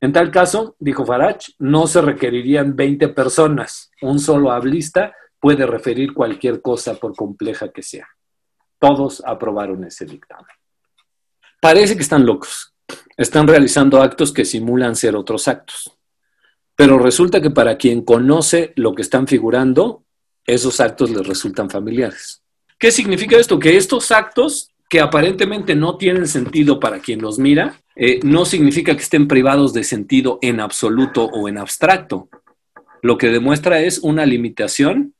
En tal caso, dijo Farach, no se requerirían 20 personas. Un solo hablista puede referir cualquier cosa por compleja que sea. Todos aprobaron ese dictamen. Parece que están locos. Están realizando actos que simulan ser otros actos. Pero resulta que para quien conoce lo que están figurando, esos actos les resultan familiares. ¿Qué significa esto? Que estos actos que aparentemente no tienen sentido para quien los mira, eh, no significa que estén privados de sentido en absoluto o en abstracto. Lo que demuestra es una limitación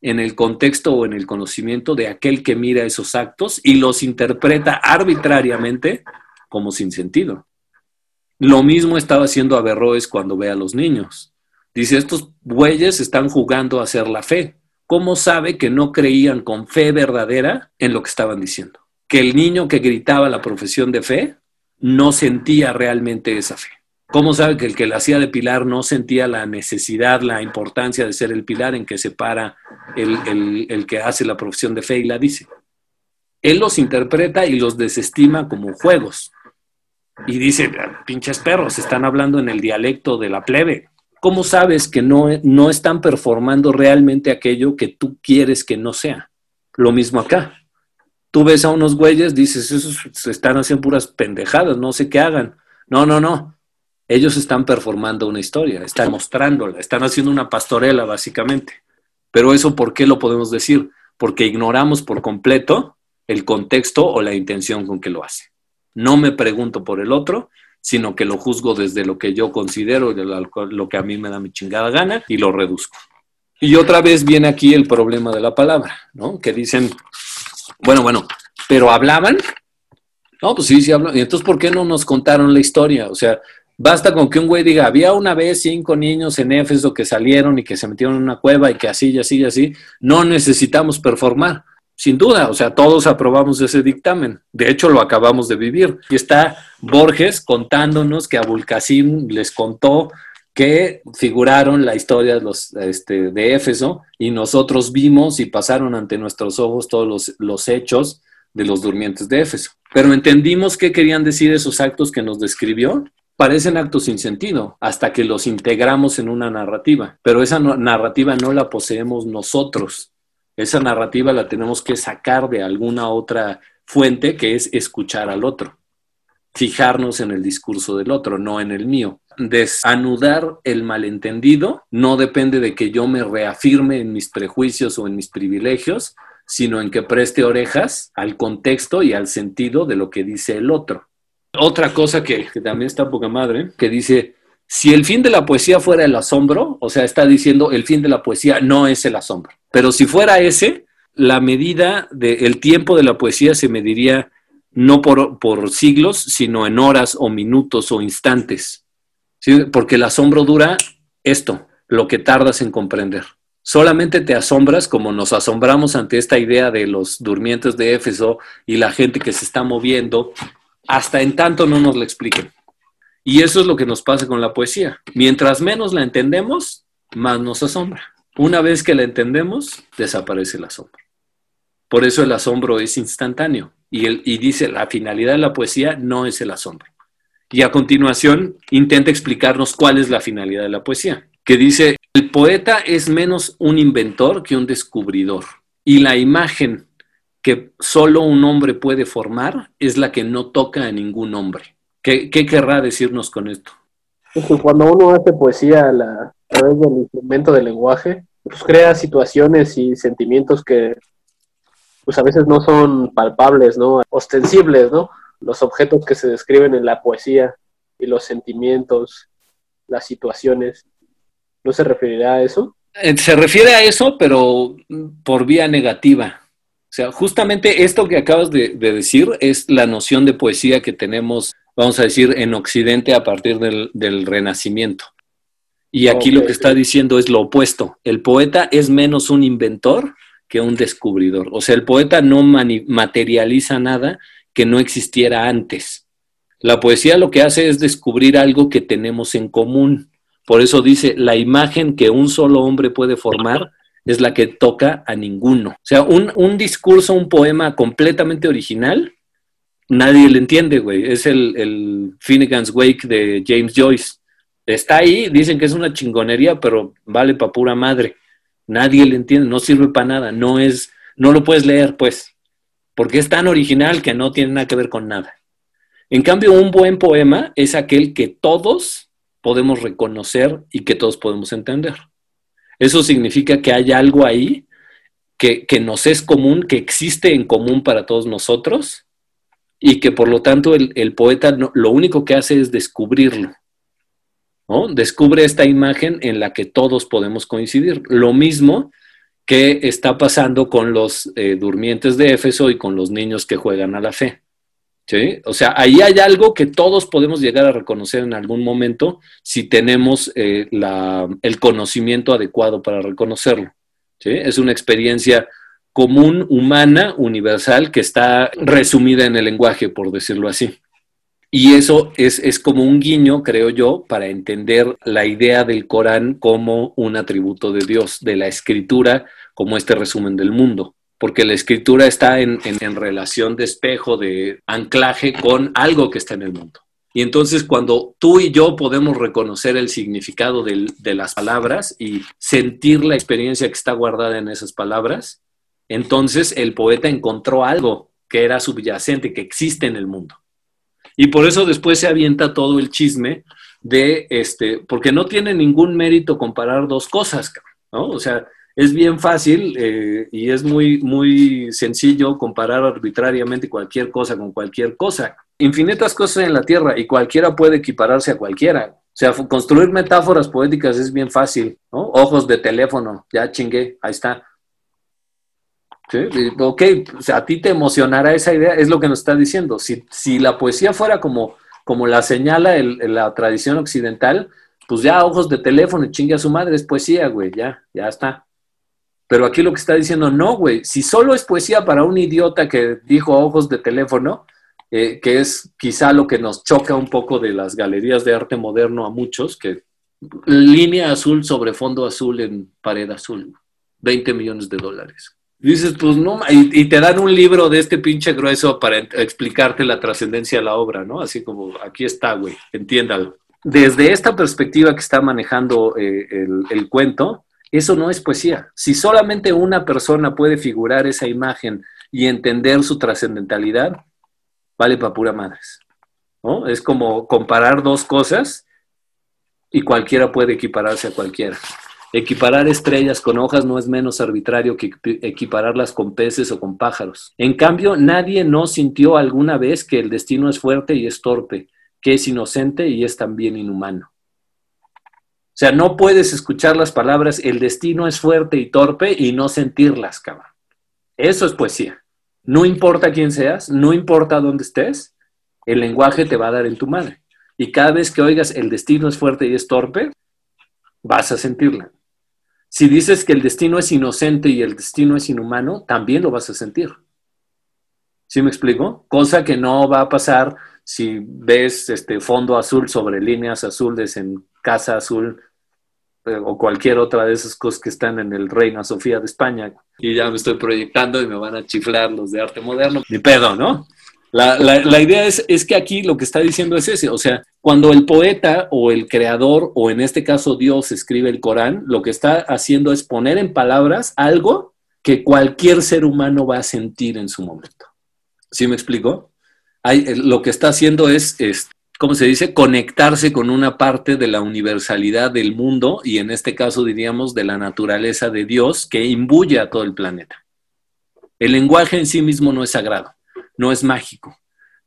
en el contexto o en el conocimiento de aquel que mira esos actos y los interpreta arbitrariamente como sin sentido. Lo mismo estaba haciendo Averroes cuando ve a los niños. Dice, estos bueyes están jugando a hacer la fe. ¿Cómo sabe que no creían con fe verdadera en lo que estaban diciendo? Que el niño que gritaba la profesión de fe no sentía realmente esa fe. ¿Cómo sabe que el que la hacía de pilar no sentía la necesidad, la importancia de ser el pilar en que se para el, el que hace la profesión de fe y la dice? Él los interpreta y los desestima como juegos. Y dice, pinches perros, están hablando en el dialecto de la plebe. ¿Cómo sabes que no, no están performando realmente aquello que tú quieres que no sea? Lo mismo acá tú ves a unos güeyes, dices, esos están haciendo puras pendejadas, no sé qué hagan. No, no, no. Ellos están performando una historia, están mostrándola, están haciendo una pastorela, básicamente. Pero eso, ¿por qué lo podemos decir? Porque ignoramos por completo el contexto o la intención con que lo hace. No me pregunto por el otro, sino que lo juzgo desde lo que yo considero, lo que a mí me da mi chingada gana, y lo reduzco. Y otra vez viene aquí el problema de la palabra, ¿no? Que dicen, bueno, bueno, pero hablaban. No, pues sí, sí hablan. Y entonces, ¿por qué no nos contaron la historia? O sea, basta con que un güey diga, había una vez cinco niños en Éfeso que salieron y que se metieron en una cueva y que así y así y así. No necesitamos performar. Sin duda, o sea, todos aprobamos ese dictamen. De hecho, lo acabamos de vivir. Y está Borges contándonos que Abulcasim les contó que figuraron la historia de, los, este, de Éfeso y nosotros vimos y pasaron ante nuestros ojos todos los, los hechos de los durmientes de Éfeso. Pero entendimos qué querían decir esos actos que nos describió. Parecen actos sin sentido hasta que los integramos en una narrativa, pero esa narrativa no la poseemos nosotros. Esa narrativa la tenemos que sacar de alguna otra fuente que es escuchar al otro fijarnos en el discurso del otro, no en el mío. Desanudar el malentendido no depende de que yo me reafirme en mis prejuicios o en mis privilegios, sino en que preste orejas al contexto y al sentido de lo que dice el otro. Otra cosa que, también está poca madre, que dice, si el fin de la poesía fuera el asombro, o sea, está diciendo el fin de la poesía no es el asombro, pero si fuera ese, la medida del tiempo de la poesía se mediría no por, por siglos, sino en horas o minutos o instantes. Porque el asombro dura esto, lo que tardas en comprender. Solamente te asombras como nos asombramos ante esta idea de los durmientes de Éfeso y la gente que se está moviendo, hasta en tanto no nos la expliquen. Y eso es lo que nos pasa con la poesía. Mientras menos la entendemos, más nos asombra. Una vez que la entendemos, desaparece el asombro. Por eso el asombro es instantáneo. Y, y dice, la finalidad de la poesía no es el asombro. Y a continuación intenta explicarnos cuál es la finalidad de la poesía, que dice, el poeta es menos un inventor que un descubridor. y la imagen que solo un hombre puede formar es la que no toca a ningún hombre. ¿Qué, querrá decirnos con esto? cuando uno hace poesía a, través del instrumento del lenguaje, pues crea situaciones y sentimientos que pues a veces no son palpables, ¿no? Ostensibles, ¿no? Los objetos que se describen en la poesía y los sentimientos, las situaciones. ¿No se referirá a eso? Eh, se refiere a eso, pero por vía negativa. O sea, justamente esto que acabas de, decir es la noción de poesía que tenemos, vamos a decir, en Occidente a partir del, Renacimiento. Y aquí lo que está diciendo es lo opuesto. El poeta es menos un inventor que un descubridor. O sea, el poeta no materializa nada que no existiera antes. La poesía lo que hace es descubrir algo que tenemos en común. Por eso dice, la imagen que un solo hombre puede formar es la que toca a ninguno. O sea, un, discurso, un poema completamente original, nadie le entiende, güey. Es el, el Finnegan's Wake de James Joyce. Está ahí, dicen que es una chingonería, pero vale para pura madre. Nadie le entiende, no sirve para nada, no es, no lo puedes leer, pues, porque es tan original que no tiene nada que ver con nada. En cambio, un buen poema es aquel que todos podemos reconocer y que todos podemos entender. Eso significa que hay algo ahí que, nos es común, que existe en común para todos nosotros y que por lo tanto el, poeta lo único que hace es descubrirlo. ¿no? Descubre esta imagen en la que todos podemos coincidir. Lo mismo que está pasando con los eh, durmientes de Éfeso y con los niños que juegan a la fe. ¿Sí? O sea, ahí hay algo que todos podemos llegar a reconocer en algún momento si tenemos eh, el conocimiento adecuado para reconocerlo. Es una experiencia común, humana, universal, que está resumida en el lenguaje, por decirlo así. Y eso es, es, como un guiño, creo yo, para entender la idea del Corán como un atributo de Dios, de la escritura como este resumen del mundo porque la escritura está en, relación de espejo, de anclaje con algo que está en el mundo. Y entonces cuando tú y yo podemos reconocer el significado de las palabras y sentir la experiencia que está guardada en esas palabras, entonces el poeta encontró algo que era subyacente, que existe en el mundo. Y por eso después se avienta todo el chisme de, este, porque no tiene ningún mérito comparar dos cosas, ¿no? O sea, es bien fácil eh, y es muy, muy sencillo comparar arbitrariamente cualquier cosa con cualquier cosa. Infinitas cosas en la Tierra y cualquiera puede equipararse a cualquiera. O sea, construir metáforas poéticas es bien fácil, ¿no? Ojos de teléfono, ya chingué, ahí está. ¿Sí? Ok, a ti te emocionará esa idea, es lo que nos está diciendo. Si, si la poesía fuera como, como la señala la tradición occidental, pues ya ojos de teléfono y chingue a su madre, es poesía, güey, ya, ya está. Pero aquí lo que está diciendo, no, güey, si solo es poesía para un idiota que dijo ojos de teléfono, eh, que es quizá lo que nos choca un poco de las galerías de arte moderno a muchos, que línea azul sobre fondo azul en pared azul, 20 millones de dólares. Dices, pues no, y, te dan un libro de este pinche grueso para explicarte la trascendencia de la obra, ¿no? Así como, aquí está, güey, entiéndalo. Desde esta perspectiva que está manejando eh, el cuento, eso no es poesía. Si solamente una persona puede figurar esa imagen y entender su trascendentalidad, vale para pura madres. ¿no? Es como comparar dos cosas y cualquiera puede equipararse a cualquiera. Equiparar estrellas con hojas no es menos arbitrario que equipararlas con peces o con pájaros. En cambio, nadie no sintió alguna vez que el destino es fuerte y es torpe, que es inocente y es también inhumano. O sea, no puedes escuchar las palabras, el destino es fuerte y torpe y no sentirlas, cabrón. Eso es poesía. No importa quién seas, no importa dónde estés, el lenguaje te va a dar en tu madre. Y cada vez que oigas el destino es fuerte y es torpe, vas a sentirla. Si dices que el destino es inocente y el destino es inhumano, también lo vas a sentir. ¿Sí me explico? Cosa que no va a pasar si ves este fondo azul sobre líneas azules en casa azul eh, o cualquier otra de esas cosas que están en el Reina Sofía de España. Y ya me estoy proyectando y me van a chiflar los de arte moderno. Ni pedo, ¿no? La, la, idea es, es, que aquí lo que está diciendo es ese, o sea, cuando el poeta o el creador, o en este caso Dios, escribe el Corán, lo que está haciendo es poner en palabras algo que cualquier ser humano va a sentir en su momento. ¿Sí me explico? Hay, eh, lo que está haciendo es, es, ¿cómo se dice? Conectarse con una parte de la universalidad del mundo y en este caso diríamos de la naturaleza de Dios que imbuye a todo el planeta. El lenguaje en sí mismo no es sagrado, no es mágico,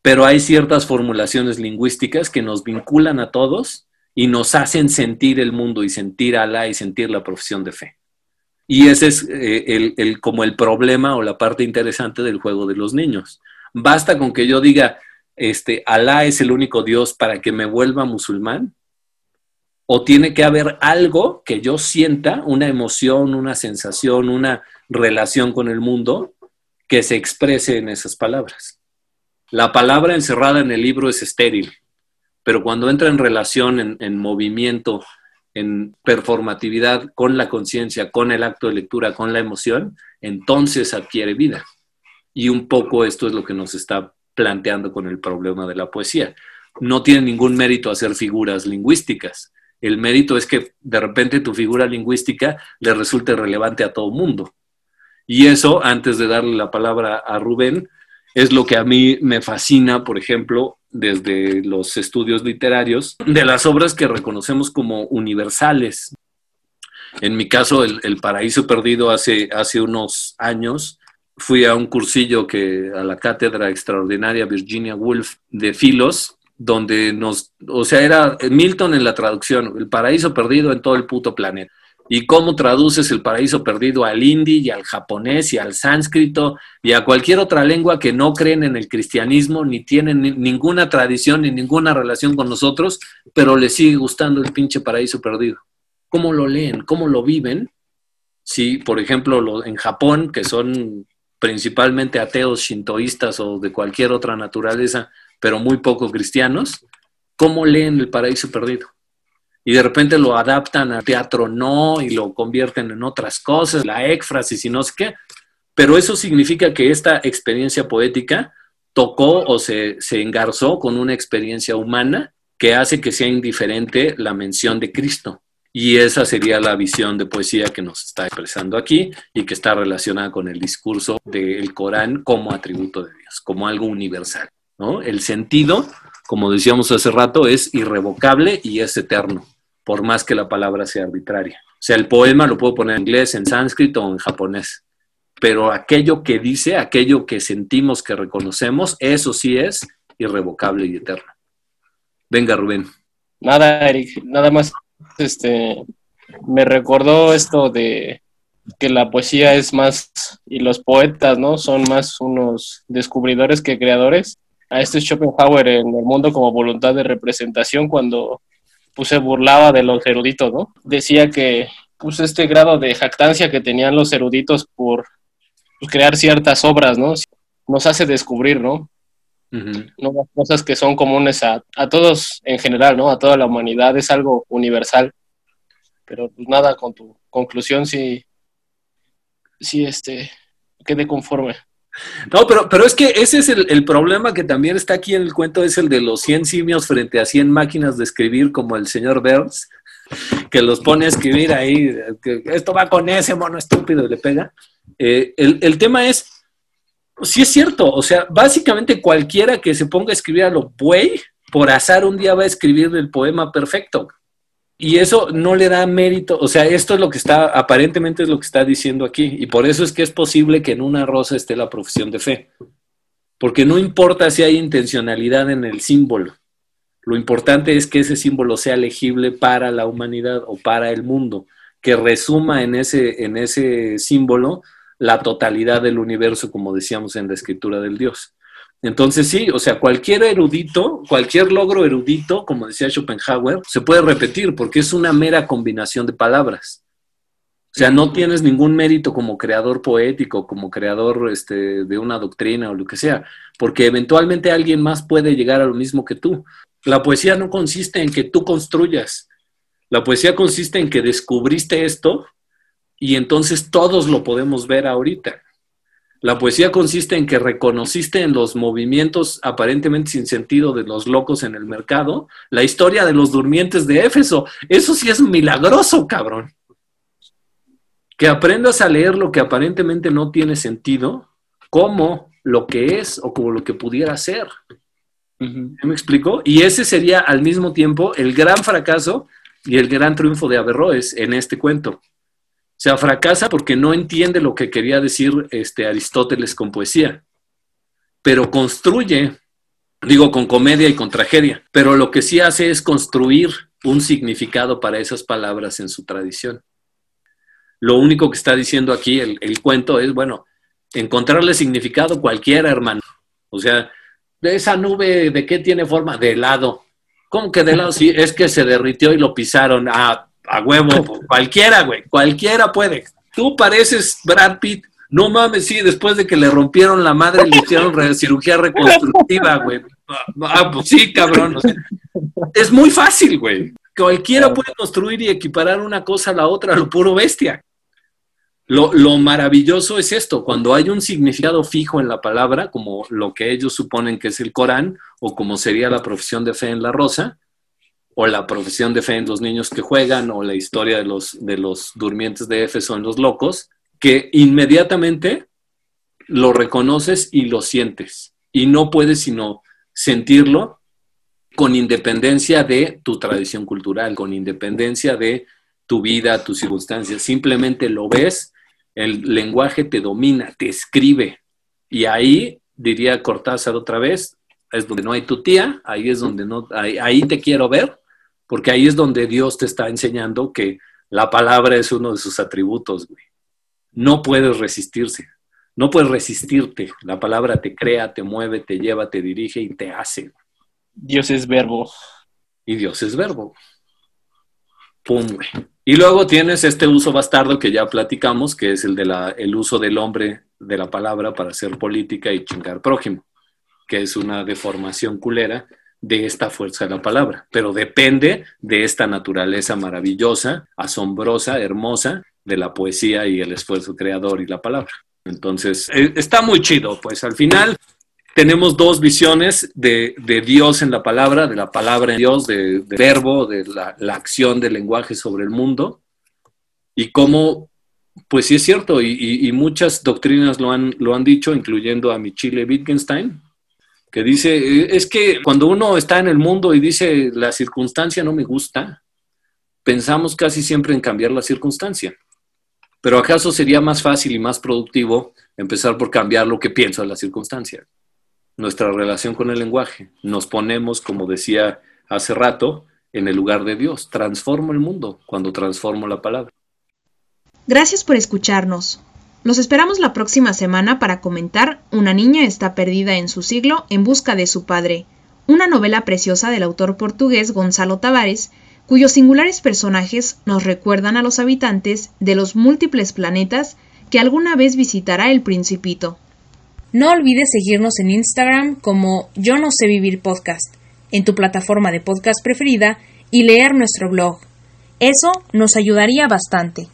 pero hay ciertas formulaciones lingüísticas que nos vinculan a todos y nos hacen sentir el mundo y sentir Alá y sentir la profesión de fe. Y ese es eh, el, como el problema o la parte interesante del juego de los niños. Basta con que yo diga, este, Alá es el único Dios para que me vuelva musulmán. O tiene que haber algo que yo sienta, una emoción, una sensación, una relación con el mundo que se exprese en esas palabras. La palabra encerrada en el libro es estéril, pero cuando entra en relación, en, movimiento, en performatividad con la conciencia, con el acto de lectura, con la emoción, entonces adquiere vida. Y un poco esto es lo que nos está planteando con el problema de la poesía. No tiene ningún mérito hacer figuras lingüísticas. El mérito es que de repente tu figura lingüística le resulte relevante a todo mundo. Y eso, antes de darle la palabra a Rubén, es lo que a mí me fascina, por ejemplo, desde los estudios literarios, de las obras que reconocemos como universales. En mi caso, El, Paraíso Perdido hace, hace unos años, fui a un cursillo que a la cátedra extraordinaria Virginia Woolf de Filos, donde nos, o sea, era Milton en la traducción, el paraíso perdido en todo el puto planeta y cómo traduces el paraíso perdido al hindi y al japonés y al sánscrito y a cualquier otra lengua que no creen en el cristianismo ni tienen ninguna tradición ni ninguna relación con nosotros, pero les sigue gustando el pinche paraíso perdido. ¿Cómo lo leen? ¿Cómo lo viven? Si, por ejemplo, en Japón, que son principalmente ateos, shintoístas o de cualquier otra naturaleza, pero muy poco cristianos, ¿cómo leen el paraíso perdido? y de repente lo adaptan a teatro no y lo convierten en otras cosas, la éfrasis y no sé qué. Pero eso significa que esta experiencia poética tocó o se, se engarzó con una experiencia humana que hace que sea indiferente la mención de Cristo. Y esa sería la visión de poesía que nos está expresando aquí y que está relacionada con el discurso del Corán como atributo de Dios, como algo universal. ¿no? El sentido como decíamos hace rato, es irrevocable y es eterno, por más que la palabra sea arbitraria. O sea, el poema lo puedo poner en inglés, en sánscrito o en japonés, pero aquello que dice, aquello que sentimos, que reconocemos, eso sí es irrevocable y eterno. Venga, Rubén. Nada, Eric, nada más, este, me recordó esto de que la poesía es más, y los poetas, ¿no? Son más unos descubridores que creadores a este Schopenhauer en el mundo como voluntad de representación cuando pues, se burlaba de los eruditos, ¿no? Decía que pues, este grado de jactancia que tenían los eruditos por pues, crear ciertas obras, ¿no? Nos hace descubrir, ¿no? ¿No? Las cosas que son comunes a, a, todos en general, ¿no? A toda la humanidad, es algo universal. Pero pues nada, con tu conclusión sí, sí, este, quede conforme. No, pero, pero es que ese es el, problema que también está aquí en el cuento, es el de los 100 simios frente a 100 máquinas de escribir como el señor Burns, que los pone a escribir ahí, que esto va con ese mono estúpido y le pega. Eh, el, tema es, sí es cierto, o sea, básicamente cualquiera que se ponga a escribir a lo buey, por azar un día va a escribir el poema perfecto. Y eso no le da mérito, o sea, esto es lo que está, aparentemente es lo que está diciendo aquí, y por eso es que es posible que en una rosa esté la profesión de fe, porque no importa si hay intencionalidad en el símbolo, lo importante es que ese símbolo sea legible para la humanidad o para el mundo, que resuma en ese, en ese símbolo la totalidad del universo, como decíamos en la escritura del Dios. Entonces sí, o sea, cualquier erudito, cualquier logro erudito, como decía Schopenhauer, se puede repetir porque es una mera combinación de palabras. O sea, no tienes ningún mérito como creador poético, como creador este, de una doctrina o lo que sea, porque eventualmente alguien más puede llegar a lo mismo que tú. La poesía no consiste en que tú construyas, la poesía consiste en que descubriste esto y entonces todos lo podemos ver ahorita. La poesía consiste en que reconociste en los movimientos aparentemente sin sentido de los locos en el mercado la historia de los durmientes de Éfeso. Eso sí es milagroso, cabrón. que aprendas a leer lo que aparentemente no tiene sentido como lo que es o como lo que pudiera ser. ¿Me explico? Y ese sería al mismo tiempo el gran fracaso y el gran triunfo de Averroes en este cuento. Sea, fracasa porque no entiende lo que quería decir este Aristóteles con poesía, pero construye, digo, con comedia y con tragedia, pero lo que sí hace es construir un significado para esas palabras en su tradición. Lo único que está diciendo aquí el, cuento es, bueno, encontrarle significado cualquiera, hermano. O sea, de esa nube, ¿de qué tiene forma? De helado. ¿Cómo que de helado? Sí, es que se derritió y lo pisaron. A huevo, cualquiera, güey, cualquiera puede. Tú pareces Brad Pitt. No mames, sí, después de que le rompieron la madre, le hicieron cirugía reconstructiva, güey. Ah, pues sí, cabrón. es muy fácil, güey. Cualquiera puede construir y equiparar una cosa a la otra, lo puro bestia. Lo, maravilloso es esto, cuando hay un significado fijo en la palabra, como lo que ellos suponen que es el Corán, o como sería la profesión de fe en la rosa, o la profesión de fe en los niños que juegan, o la historia de los, de los durmientes de Éfeso en los locos, que inmediatamente lo reconoces y lo sientes, y no puedes sino sentirlo con independencia de tu tradición cultural, con independencia de tu vida, tus circunstancias, simplemente lo ves el lenguaje te domina, te escribe. Y ahí, diría Cortázar otra vez, es donde no hay tu tía, ahí es donde no, ahí, te quiero ver, porque ahí es donde Dios te está enseñando que la palabra es uno de sus atributos, güey. No puedes resistirse, no puedes resistirte. La palabra te crea, te mueve, te lleva, te dirige y te hace. Dios es verbo. Y Dios es verbo. Pum, güey. Y luego tienes este uso bastardo que ya platicamos, que es el de la, el uso del hombre de la palabra para hacer política y chingar prójimo, que es una deformación culera de esta fuerza de la palabra, pero depende de esta naturaleza maravillosa, asombrosa, hermosa de la poesía y el esfuerzo creador y la palabra. Entonces, eh, está muy chido, pues al final tenemos dos visiones de, Dios en la palabra, de la palabra en Dios, de, verbo, de la, acción del lenguaje sobre el mundo, y cómo, pues sí es cierto, y, muchas doctrinas lo han, lo han dicho, incluyendo a Michele Wittgenstein, que dice, es que cuando uno está en el mundo y dice, la circunstancia no me gusta, pensamos casi siempre en cambiar la circunstancia. Pero ¿acaso sería más fácil y más productivo empezar por cambiar lo que pienso de la circunstancia? nuestra relación con el lenguaje. Nos ponemos, como decía hace rato, en el lugar de Dios. Transformo el mundo cuando transformo la palabra. Gracias por escucharnos. Los esperamos la próxima semana para comentar Una niña está perdida en su siglo en busca de su padre, una novela preciosa del autor portugués Gonzalo Tavares, cuyos singulares personajes nos recuerdan a los habitantes de los múltiples planetas que alguna vez visitará el principito. No olvides seguirnos en Instagram como Yo no sé vivir podcast, en tu plataforma de podcast preferida y leer nuestro blog. Eso nos ayudaría bastante.